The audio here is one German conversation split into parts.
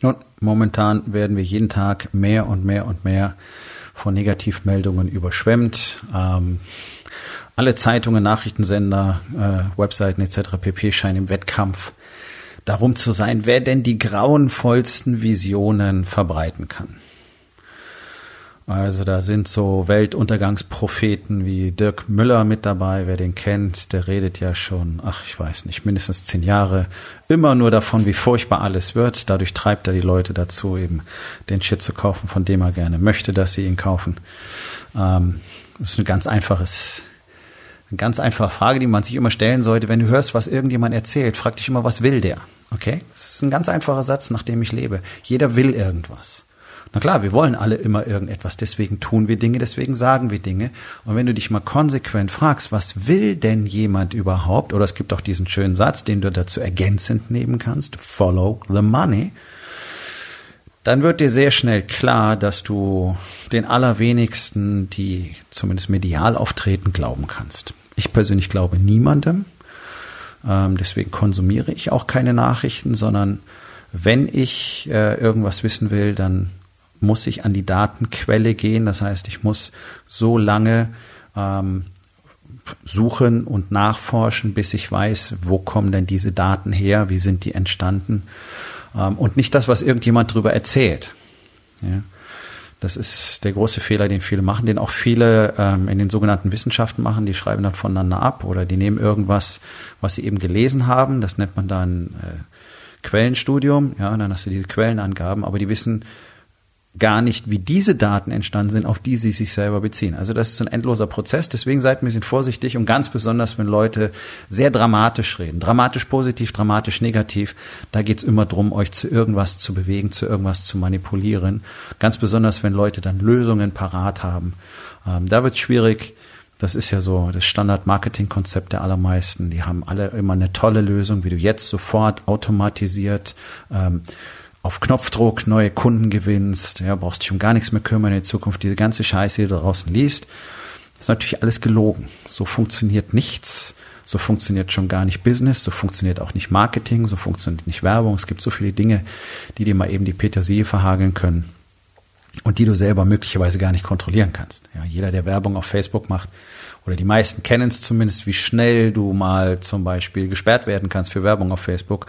Nun, momentan werden wir jeden Tag mehr und mehr und mehr von Negativmeldungen überschwemmt. Ähm, alle Zeitungen, Nachrichtensender, äh, Webseiten etc. pp. scheinen im Wettkampf darum zu sein, wer denn die grauenvollsten Visionen verbreiten kann. Also da sind so Weltuntergangspropheten wie Dirk Müller mit dabei, wer den kennt, der redet ja schon, ach ich weiß nicht, mindestens zehn Jahre immer nur davon, wie furchtbar alles wird. Dadurch treibt er die Leute dazu, eben den Shit zu kaufen, von dem er gerne möchte, dass sie ihn kaufen. Ähm, das ist ein ganz einfaches, eine ganz einfache Frage, die man sich immer stellen sollte, wenn du hörst, was irgendjemand erzählt, frag dich immer, was will der? Okay? Das ist ein ganz einfacher Satz, nach dem ich lebe. Jeder will irgendwas. Na klar, wir wollen alle immer irgendetwas, deswegen tun wir Dinge, deswegen sagen wir Dinge. Und wenn du dich mal konsequent fragst, was will denn jemand überhaupt, oder es gibt auch diesen schönen Satz, den du dazu ergänzend nehmen kannst, follow the money, dann wird dir sehr schnell klar, dass du den allerwenigsten, die zumindest medial auftreten, glauben kannst. Ich persönlich glaube niemandem, ähm, deswegen konsumiere ich auch keine Nachrichten, sondern wenn ich äh, irgendwas wissen will, dann muss ich an die Datenquelle gehen. Das heißt, ich muss so lange ähm, suchen und nachforschen, bis ich weiß, wo kommen denn diese Daten her, wie sind die entstanden. Ähm, und nicht das, was irgendjemand drüber erzählt. Ja. Das ist der große Fehler, den viele machen, den auch viele ähm, in den sogenannten Wissenschaften machen. Die schreiben dann voneinander ab oder die nehmen irgendwas, was sie eben gelesen haben. Das nennt man dann äh, Quellenstudium. Ja, und dann hast du diese Quellenangaben, aber die wissen gar nicht, wie diese Daten entstanden sind, auf die sie sich selber beziehen. Also das ist ein endloser Prozess. Deswegen seid ein bisschen vorsichtig und ganz besonders, wenn Leute sehr dramatisch reden. Dramatisch positiv, dramatisch negativ. Da geht's immer drum, euch zu irgendwas zu bewegen, zu irgendwas zu manipulieren. Ganz besonders, wenn Leute dann Lösungen parat haben. Ähm, da wird's schwierig. Das ist ja so das Standard-Marketing-Konzept der allermeisten. Die haben alle immer eine tolle Lösung, wie du jetzt sofort automatisiert ähm, auf Knopfdruck neue Kunden gewinnst, ja, brauchst dich um gar nichts mehr kümmern in Zukunft. Diese ganze Scheiße, die du draußen liest, ist natürlich alles gelogen. So funktioniert nichts. So funktioniert schon gar nicht Business, so funktioniert auch nicht Marketing, so funktioniert nicht Werbung. Es gibt so viele Dinge, die dir mal eben die Petersilie verhageln können und die du selber möglicherweise gar nicht kontrollieren kannst. Ja, jeder, der Werbung auf Facebook macht, oder die meisten kennen es zumindest, wie schnell du mal zum Beispiel gesperrt werden kannst für Werbung auf Facebook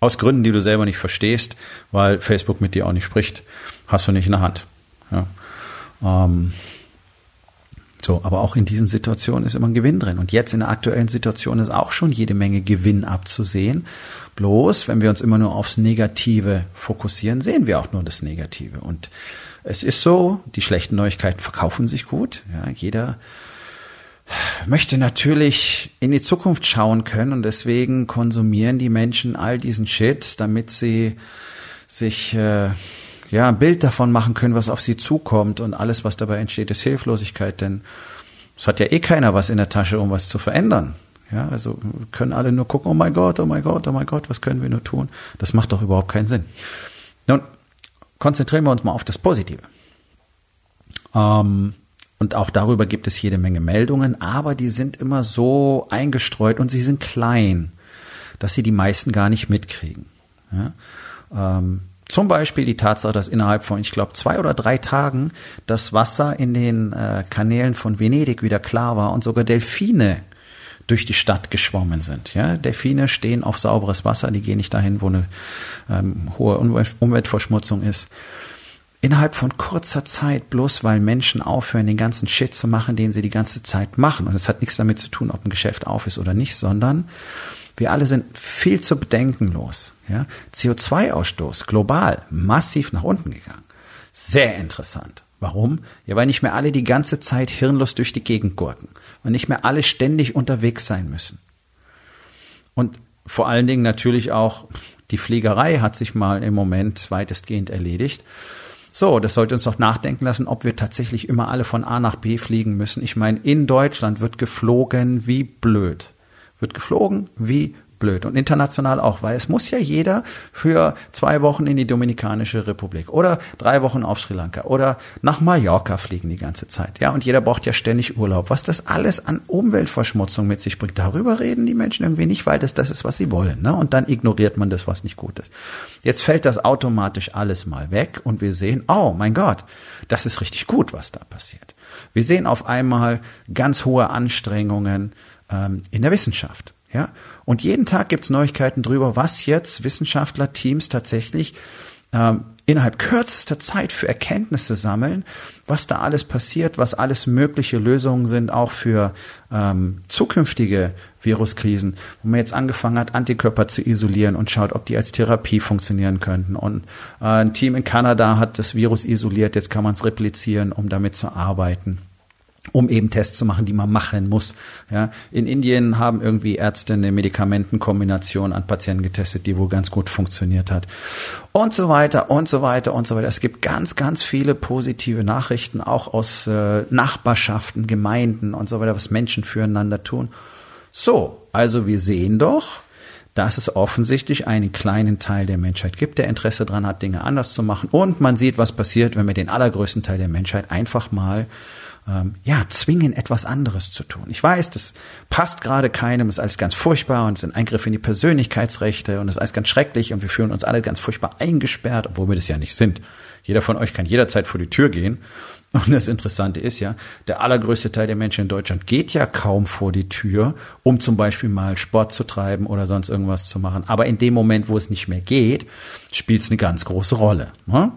aus Gründen, die du selber nicht verstehst, weil Facebook mit dir auch nicht spricht, hast du nicht in der Hand. Ja. Ähm, so, aber auch in diesen Situationen ist immer ein Gewinn drin. Und jetzt in der aktuellen Situation ist auch schon jede Menge Gewinn abzusehen. Bloß, wenn wir uns immer nur aufs Negative fokussieren, sehen wir auch nur das Negative. Und es ist so, die schlechten Neuigkeiten verkaufen sich gut. Ja, jeder möchte natürlich in die Zukunft schauen können und deswegen konsumieren die Menschen all diesen Shit, damit sie sich äh, ja ein Bild davon machen können, was auf sie zukommt und alles, was dabei entsteht, ist Hilflosigkeit, denn es hat ja eh keiner was in der Tasche, um was zu verändern. Ja, also können alle nur gucken, oh mein Gott, oh mein Gott, oh mein Gott, was können wir nur tun? Das macht doch überhaupt keinen Sinn. Nun, konzentrieren wir uns mal auf das Positive. Ähm, und auch darüber gibt es jede Menge Meldungen, aber die sind immer so eingestreut und sie sind klein, dass sie die meisten gar nicht mitkriegen. Ja? Ähm, zum Beispiel die Tatsache, dass innerhalb von, ich glaube, zwei oder drei Tagen das Wasser in den äh, Kanälen von Venedig wieder klar war und sogar Delfine durch die Stadt geschwommen sind. Ja, Delfine stehen auf sauberes Wasser, die gehen nicht dahin, wo eine ähm, hohe Umweltverschmutzung ist innerhalb von kurzer Zeit, bloß weil Menschen aufhören, den ganzen Shit zu machen, den sie die ganze Zeit machen. Und es hat nichts damit zu tun, ob ein Geschäft auf ist oder nicht, sondern wir alle sind viel zu bedenkenlos. Ja? CO2-Ausstoß global massiv nach unten gegangen. Sehr interessant. Warum? Ja, weil nicht mehr alle die ganze Zeit hirnlos durch die Gegend gurken. Weil nicht mehr alle ständig unterwegs sein müssen. Und vor allen Dingen natürlich auch die Fliegerei hat sich mal im Moment weitestgehend erledigt. So, das sollte uns doch nachdenken lassen, ob wir tatsächlich immer alle von A nach B fliegen müssen. Ich meine, in Deutschland wird geflogen wie blöd. Wird geflogen wie blöd und international auch, weil es muss ja jeder für zwei Wochen in die Dominikanische Republik oder drei Wochen auf Sri Lanka oder nach Mallorca fliegen die ganze Zeit. Ja, und jeder braucht ja ständig Urlaub. Was das alles an Umweltverschmutzung mit sich bringt, darüber reden die Menschen irgendwie nicht, weil das das ist, was sie wollen. Ne? Und dann ignoriert man das, was nicht gut ist. Jetzt fällt das automatisch alles mal weg und wir sehen, oh mein Gott, das ist richtig gut, was da passiert. Wir sehen auf einmal ganz hohe Anstrengungen ähm, in der Wissenschaft. Ja, und jeden Tag gibt's Neuigkeiten drüber, was jetzt Wissenschaftler-Teams tatsächlich ähm, innerhalb kürzester Zeit für Erkenntnisse sammeln, was da alles passiert, was alles mögliche Lösungen sind, auch für ähm, zukünftige Viruskrisen, wo man jetzt angefangen hat, Antikörper zu isolieren und schaut, ob die als Therapie funktionieren könnten. Und äh, ein Team in Kanada hat das Virus isoliert, jetzt kann man es replizieren, um damit zu arbeiten um eben Tests zu machen, die man machen muss. Ja, in Indien haben irgendwie Ärzte eine Medikamentenkombination an Patienten getestet, die wohl ganz gut funktioniert hat. Und so weiter und so weiter und so weiter. Es gibt ganz, ganz viele positive Nachrichten, auch aus äh, Nachbarschaften, Gemeinden und so weiter, was Menschen füreinander tun. So, also wir sehen doch, dass es offensichtlich einen kleinen Teil der Menschheit gibt, der Interesse daran hat, Dinge anders zu machen. Und man sieht, was passiert, wenn wir den allergrößten Teil der Menschheit einfach mal ähm, ja, zwingen, etwas anderes zu tun. Ich weiß, das passt gerade keinem, ist alles ganz furchtbar und es sind Eingriffe in die Persönlichkeitsrechte und es ist alles ganz schrecklich und wir fühlen uns alle ganz furchtbar eingesperrt, obwohl wir das ja nicht sind. Jeder von euch kann jederzeit vor die Tür gehen. Und das Interessante ist ja, der allergrößte Teil der Menschen in Deutschland geht ja kaum vor die Tür, um zum Beispiel mal Sport zu treiben oder sonst irgendwas zu machen. Aber in dem Moment, wo es nicht mehr geht, spielt es eine ganz große Rolle. Ne?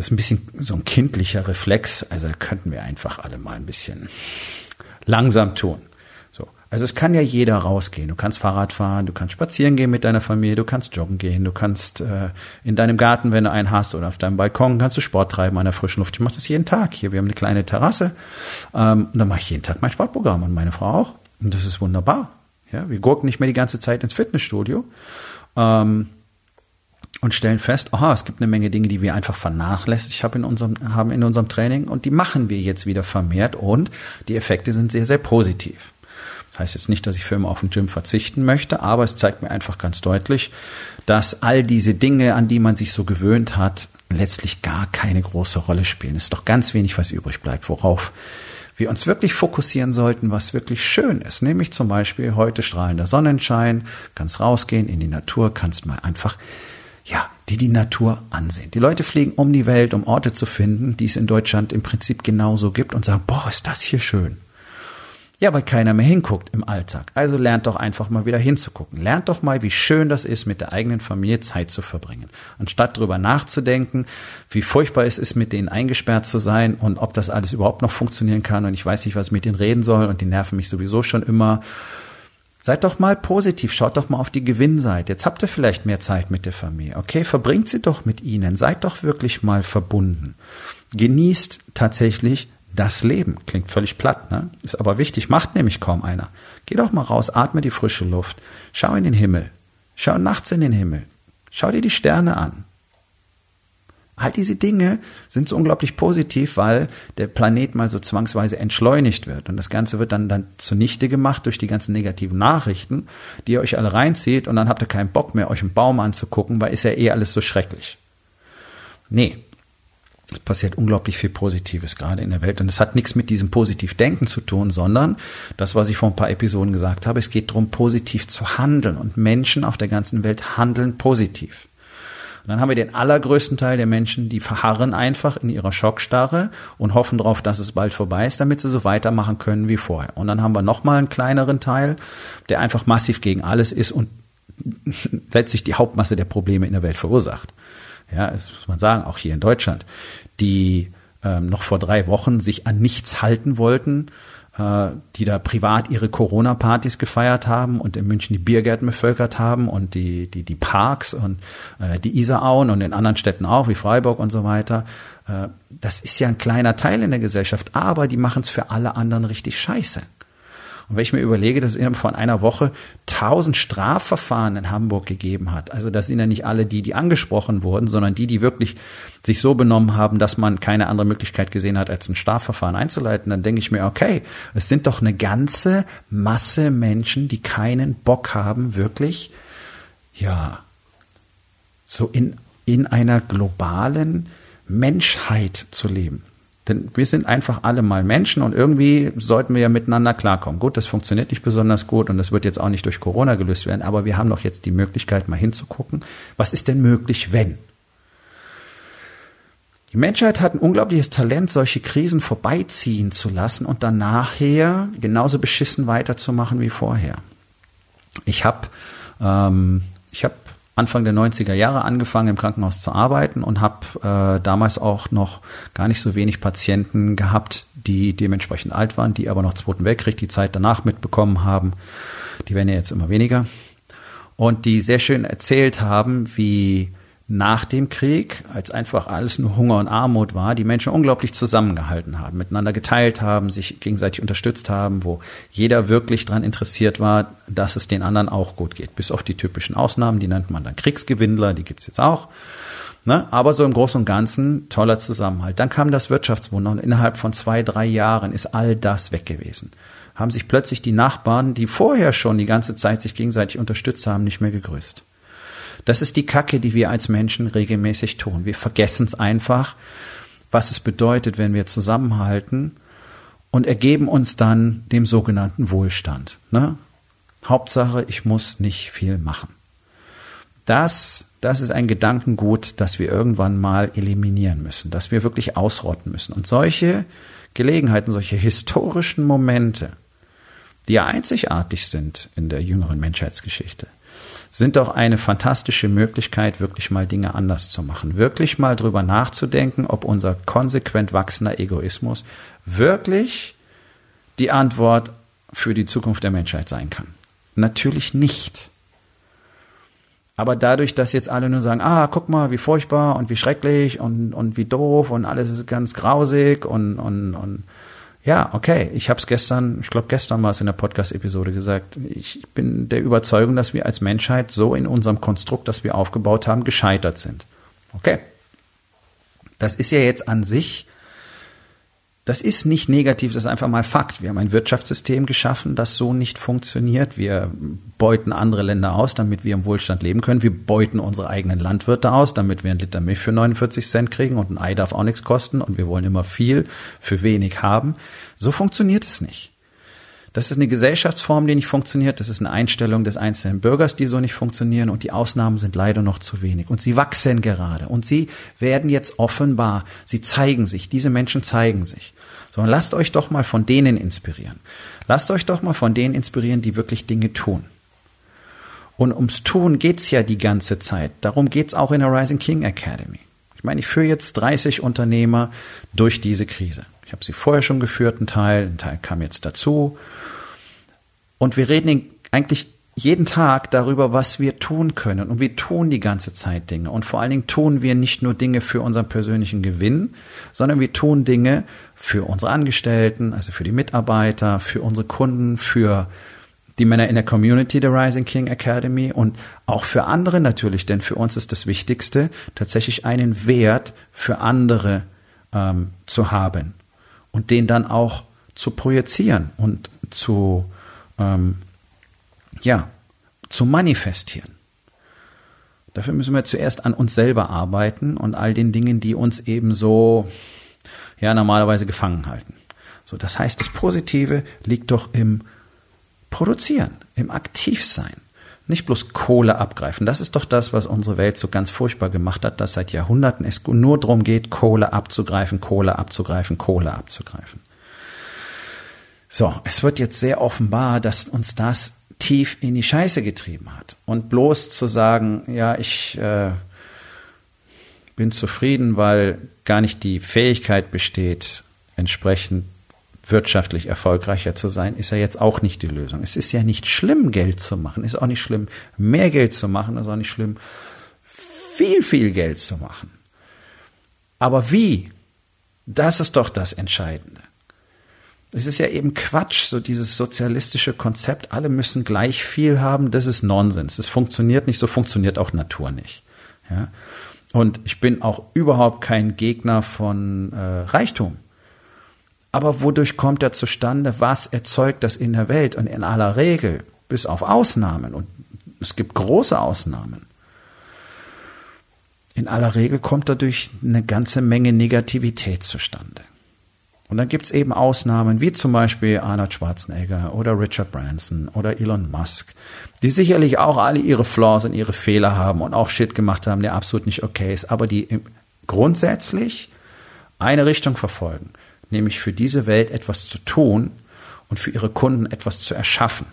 Das ist ein bisschen so ein kindlicher Reflex. Also da könnten wir einfach alle mal ein bisschen langsam tun. So. Also es kann ja jeder rausgehen. Du kannst Fahrrad fahren, du kannst spazieren gehen mit deiner Familie, du kannst joggen gehen, du kannst äh, in deinem Garten, wenn du einen hast, oder auf deinem Balkon kannst du Sport treiben an der frischen Luft. Ich mache das jeden Tag. Hier, wir haben eine kleine Terrasse. Ähm, und da mache ich jeden Tag mein Sportprogramm und meine Frau auch. Und das ist wunderbar. Ja, wir gurken nicht mehr die ganze Zeit ins Fitnessstudio. Ähm, und stellen fest, aha, es gibt eine Menge Dinge, die wir einfach vernachlässigt haben in unserem, haben in unserem Training und die machen wir jetzt wieder vermehrt und die Effekte sind sehr, sehr positiv. Das heißt jetzt nicht, dass ich für immer auf den Gym verzichten möchte, aber es zeigt mir einfach ganz deutlich, dass all diese Dinge, an die man sich so gewöhnt hat, letztlich gar keine große Rolle spielen. Es ist doch ganz wenig, was übrig bleibt, worauf wir uns wirklich fokussieren sollten, was wirklich schön ist. Nämlich zum Beispiel heute strahlender Sonnenschein, kannst rausgehen in die Natur, kannst mal einfach ja, die die Natur ansehen. Die Leute fliegen um die Welt, um Orte zu finden, die es in Deutschland im Prinzip genauso gibt und sagen, boah, ist das hier schön. Ja, weil keiner mehr hinguckt im Alltag. Also lernt doch einfach mal wieder hinzugucken. Lernt doch mal, wie schön das ist, mit der eigenen Familie Zeit zu verbringen. Anstatt drüber nachzudenken, wie furchtbar es ist, mit denen eingesperrt zu sein und ob das alles überhaupt noch funktionieren kann und ich weiß nicht, was ich mit denen reden soll und die nerven mich sowieso schon immer Seid doch mal positiv, schaut doch mal auf die Gewinnseite. Jetzt habt ihr vielleicht mehr Zeit mit der Familie. Okay, verbringt sie doch mit ihnen. Seid doch wirklich mal verbunden. Genießt tatsächlich das Leben. Klingt völlig platt, ne? Ist aber wichtig, macht nämlich kaum einer. Geh doch mal raus, atme die frische Luft. Schau in den Himmel. Schau nachts in den Himmel. Schau dir die Sterne an. All diese Dinge sind so unglaublich positiv, weil der Planet mal so zwangsweise entschleunigt wird. Und das Ganze wird dann, dann zunichte gemacht durch die ganzen negativen Nachrichten, die ihr euch alle reinzieht und dann habt ihr keinen Bock mehr, euch einen Baum anzugucken, weil ist ja eh alles so schrecklich. Nee. Es passiert unglaublich viel Positives gerade in der Welt. Und es hat nichts mit diesem Positivdenken zu tun, sondern das, was ich vor ein paar Episoden gesagt habe, es geht darum, positiv zu handeln. Und Menschen auf der ganzen Welt handeln positiv. Und dann haben wir den allergrößten Teil der Menschen, die verharren einfach in ihrer Schockstarre und hoffen darauf, dass es bald vorbei ist, damit sie so weitermachen können wie vorher. Und dann haben wir nochmal einen kleineren Teil, der einfach massiv gegen alles ist und letztlich die Hauptmasse der Probleme in der Welt verursacht. Ja, das muss man sagen, auch hier in Deutschland, die ähm, noch vor drei Wochen sich an nichts halten wollten, die da privat ihre Corona-Partys gefeiert haben und in München die Biergärten bevölkert haben und die, die, die Parks und äh, die Isarauen und in anderen Städten auch, wie Freiburg und so weiter. Äh, das ist ja ein kleiner Teil in der Gesellschaft, aber die machen es für alle anderen richtig scheiße. Und wenn ich mir überlege, dass es innerhalb von einer Woche tausend Strafverfahren in Hamburg gegeben hat, also das sind ja nicht alle die, die angesprochen wurden, sondern die, die wirklich sich so benommen haben, dass man keine andere Möglichkeit gesehen hat, als ein Strafverfahren einzuleiten, dann denke ich mir, okay, es sind doch eine ganze Masse Menschen, die keinen Bock haben, wirklich, ja, so in, in einer globalen Menschheit zu leben. Denn wir sind einfach alle mal Menschen und irgendwie sollten wir ja miteinander klarkommen. Gut, das funktioniert nicht besonders gut und das wird jetzt auch nicht durch Corona gelöst werden, aber wir haben doch jetzt die Möglichkeit, mal hinzugucken, was ist denn möglich, wenn? Die Menschheit hat ein unglaubliches Talent, solche Krisen vorbeiziehen zu lassen und dann nachher genauso beschissen weiterzumachen wie vorher. Ich habe ähm, ich habe Anfang der 90er Jahre angefangen, im Krankenhaus zu arbeiten und habe äh, damals auch noch gar nicht so wenig Patienten gehabt, die dementsprechend alt waren, die aber noch Zweiten Weltkrieg, die Zeit danach mitbekommen haben. Die werden ja jetzt immer weniger. Und die sehr schön erzählt haben, wie nach dem Krieg, als einfach alles nur Hunger und Armut war, die Menschen unglaublich zusammengehalten haben, miteinander geteilt haben, sich gegenseitig unterstützt haben, wo jeder wirklich daran interessiert war, dass es den anderen auch gut geht. Bis auf die typischen Ausnahmen, die nennt man dann Kriegsgewinnler, die gibt's jetzt auch. Ne? Aber so im Großen und Ganzen toller Zusammenhalt. Dann kam das Wirtschaftswunder und innerhalb von zwei, drei Jahren ist all das weg gewesen. Haben sich plötzlich die Nachbarn, die vorher schon die ganze Zeit sich gegenseitig unterstützt haben, nicht mehr gegrüßt. Das ist die Kacke, die wir als Menschen regelmäßig tun. Wir vergessen es einfach, was es bedeutet, wenn wir zusammenhalten und ergeben uns dann dem sogenannten Wohlstand. Ne? Hauptsache, ich muss nicht viel machen. Das, das ist ein Gedankengut, das wir irgendwann mal eliminieren müssen, das wir wirklich ausrotten müssen. Und solche Gelegenheiten, solche historischen Momente, die ja einzigartig sind in der jüngeren Menschheitsgeschichte, sind doch eine fantastische Möglichkeit, wirklich mal Dinge anders zu machen. Wirklich mal drüber nachzudenken, ob unser konsequent wachsender Egoismus wirklich die Antwort für die Zukunft der Menschheit sein kann. Natürlich nicht. Aber dadurch, dass jetzt alle nur sagen, ah, guck mal, wie furchtbar und wie schrecklich und, und wie doof und alles ist ganz grausig und, und, und ja, okay. Ich habe es gestern, ich glaube gestern war es in der Podcast-Episode gesagt. Ich bin der Überzeugung, dass wir als Menschheit so in unserem Konstrukt, das wir aufgebaut haben, gescheitert sind. Okay. Das ist ja jetzt an sich das ist nicht negativ, das ist einfach mal Fakt. Wir haben ein Wirtschaftssystem geschaffen, das so nicht funktioniert. Wir beuten andere Länder aus, damit wir im Wohlstand leben können. Wir beuten unsere eigenen Landwirte aus, damit wir einen Liter Milch für 49 Cent kriegen und ein Ei darf auch nichts kosten und wir wollen immer viel für wenig haben. So funktioniert es nicht. Das ist eine Gesellschaftsform, die nicht funktioniert. Das ist eine Einstellung des einzelnen Bürgers, die so nicht funktionieren. Und die Ausnahmen sind leider noch zu wenig. Und sie wachsen gerade. Und sie werden jetzt offenbar. Sie zeigen sich. Diese Menschen zeigen sich. Sondern lasst euch doch mal von denen inspirieren. Lasst euch doch mal von denen inspirieren, die wirklich Dinge tun. Und ums Tun geht's ja die ganze Zeit. Darum geht's auch in der Rising King Academy. Ich meine, ich führe jetzt 30 Unternehmer durch diese Krise. Ich habe sie vorher schon geführt, ein Teil, ein Teil kam jetzt dazu. Und wir reden eigentlich jeden Tag darüber, was wir tun können. Und wir tun die ganze Zeit Dinge. Und vor allen Dingen tun wir nicht nur Dinge für unseren persönlichen Gewinn, sondern wir tun Dinge für unsere Angestellten, also für die Mitarbeiter, für unsere Kunden, für die Männer in der Community der Rising King Academy und auch für andere natürlich, denn für uns ist das Wichtigste, tatsächlich einen Wert für andere ähm, zu haben und den dann auch zu projizieren und zu ähm, ja, zu manifestieren. Dafür müssen wir zuerst an uns selber arbeiten und all den Dingen, die uns eben so, ja, normalerweise gefangen halten. So, das heißt, das Positive liegt doch im Produzieren, im Aktivsein. Nicht bloß Kohle abgreifen. Das ist doch das, was unsere Welt so ganz furchtbar gemacht hat, dass seit Jahrhunderten es nur darum geht, Kohle abzugreifen, Kohle abzugreifen, Kohle abzugreifen. So, es wird jetzt sehr offenbar, dass uns das tief in die Scheiße getrieben hat. Und bloß zu sagen, ja, ich äh, bin zufrieden, weil gar nicht die Fähigkeit besteht, entsprechend wirtschaftlich erfolgreicher zu sein, ist ja jetzt auch nicht die Lösung. Es ist ja nicht schlimm, Geld zu machen, ist auch nicht schlimm, mehr Geld zu machen, ist auch nicht schlimm, viel, viel Geld zu machen. Aber wie? Das ist doch das Entscheidende. es ist ja eben Quatsch, so dieses sozialistische Konzept, alle müssen gleich viel haben, das ist Nonsens. Es funktioniert nicht, so funktioniert auch Natur nicht. Ja? Und ich bin auch überhaupt kein Gegner von äh, Reichtum. Aber wodurch kommt er zustande? Was erzeugt das in der Welt? Und in aller Regel, bis auf Ausnahmen, und es gibt große Ausnahmen, in aller Regel kommt dadurch eine ganze Menge Negativität zustande. Und dann gibt's eben Ausnahmen, wie zum Beispiel Arnold Schwarzenegger oder Richard Branson oder Elon Musk, die sicherlich auch alle ihre Flaws und ihre Fehler haben und auch Shit gemacht haben, der absolut nicht okay ist, aber die grundsätzlich eine Richtung verfolgen, nämlich für diese Welt etwas zu tun und für ihre Kunden etwas zu erschaffen.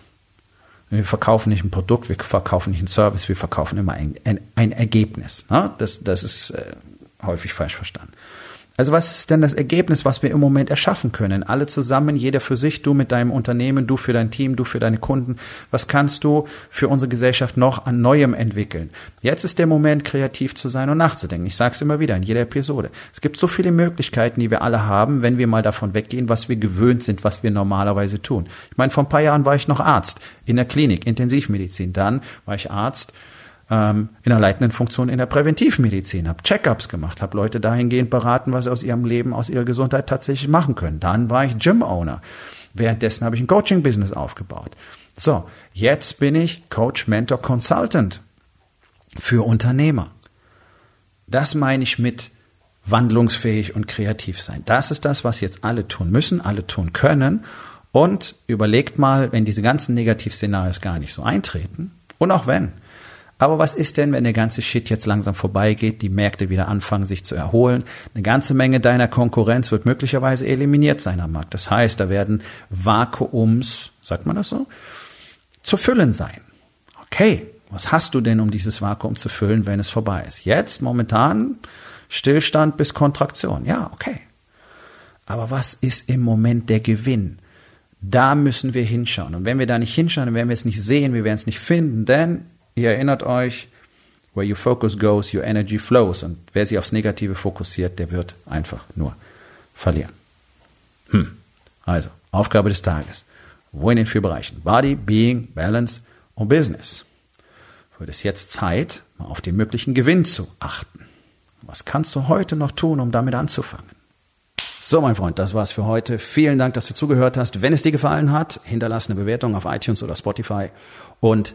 Wir verkaufen nicht ein Produkt, wir verkaufen nicht einen Service, wir verkaufen immer ein, ein, ein Ergebnis. Ne? Das, das ist äh, häufig falsch verstanden. Also was ist denn das Ergebnis, was wir im Moment erschaffen können? Alle zusammen, jeder für sich, du mit deinem Unternehmen, du für dein Team, du für deine Kunden. Was kannst du für unsere Gesellschaft noch an Neuem entwickeln? Jetzt ist der Moment, kreativ zu sein und nachzudenken. Ich sage es immer wieder in jeder Episode. Es gibt so viele Möglichkeiten, die wir alle haben, wenn wir mal davon weggehen, was wir gewöhnt sind, was wir normalerweise tun. Ich meine, vor ein paar Jahren war ich noch Arzt in der Klinik, Intensivmedizin. Dann war ich Arzt ähm, in der leitenden Funktion in der Präventivmedizin, habe Checkups gemacht, habe Leute dahingehend beraten, was sie aus ihrem Leben, aus ihrer Gesundheit tatsächlich machen können. Dann war ich Gym-Owner. Währenddessen habe ich ein Coaching-Business aufgebaut. So, jetzt bin ich Coach, Mentor, Consultant für Unternehmer. Das meine ich mit wandlungsfähig und kreativ sein. Das ist das, was jetzt alle tun müssen, alle tun können. Und überlegt mal, wenn diese ganzen Negativszenarios gar nicht so eintreten, und auch wenn, aber was ist denn, wenn der ganze Shit jetzt langsam vorbeigeht, die Märkte wieder anfangen, sich zu erholen? Eine ganze Menge deiner Konkurrenz wird möglicherweise eliminiert sein am Markt. Das heißt, da werden Vakuums, sagt man das so, zu füllen sein. Okay, was hast du denn, um dieses Vakuum zu füllen, wenn es vorbei ist? Jetzt, momentan, Stillstand bis Kontraktion. Ja, okay. Aber was ist im Moment der Gewinn? Da müssen wir hinschauen. Und wenn wir da nicht hinschauen, dann werden wir es nicht sehen, wir werden es nicht finden, denn Ihr erinnert euch, where your focus goes, your energy flows. Und wer sich aufs Negative fokussiert, der wird einfach nur verlieren. Hm. Also, Aufgabe des Tages. Wo in den vier Bereichen? Body, Being, Balance und Business. Wird es jetzt Zeit, mal auf den möglichen Gewinn zu achten. Was kannst du heute noch tun, um damit anzufangen? So, mein Freund, das war's für heute. Vielen Dank, dass du zugehört hast. Wenn es dir gefallen hat, hinterlass eine Bewertung auf iTunes oder Spotify und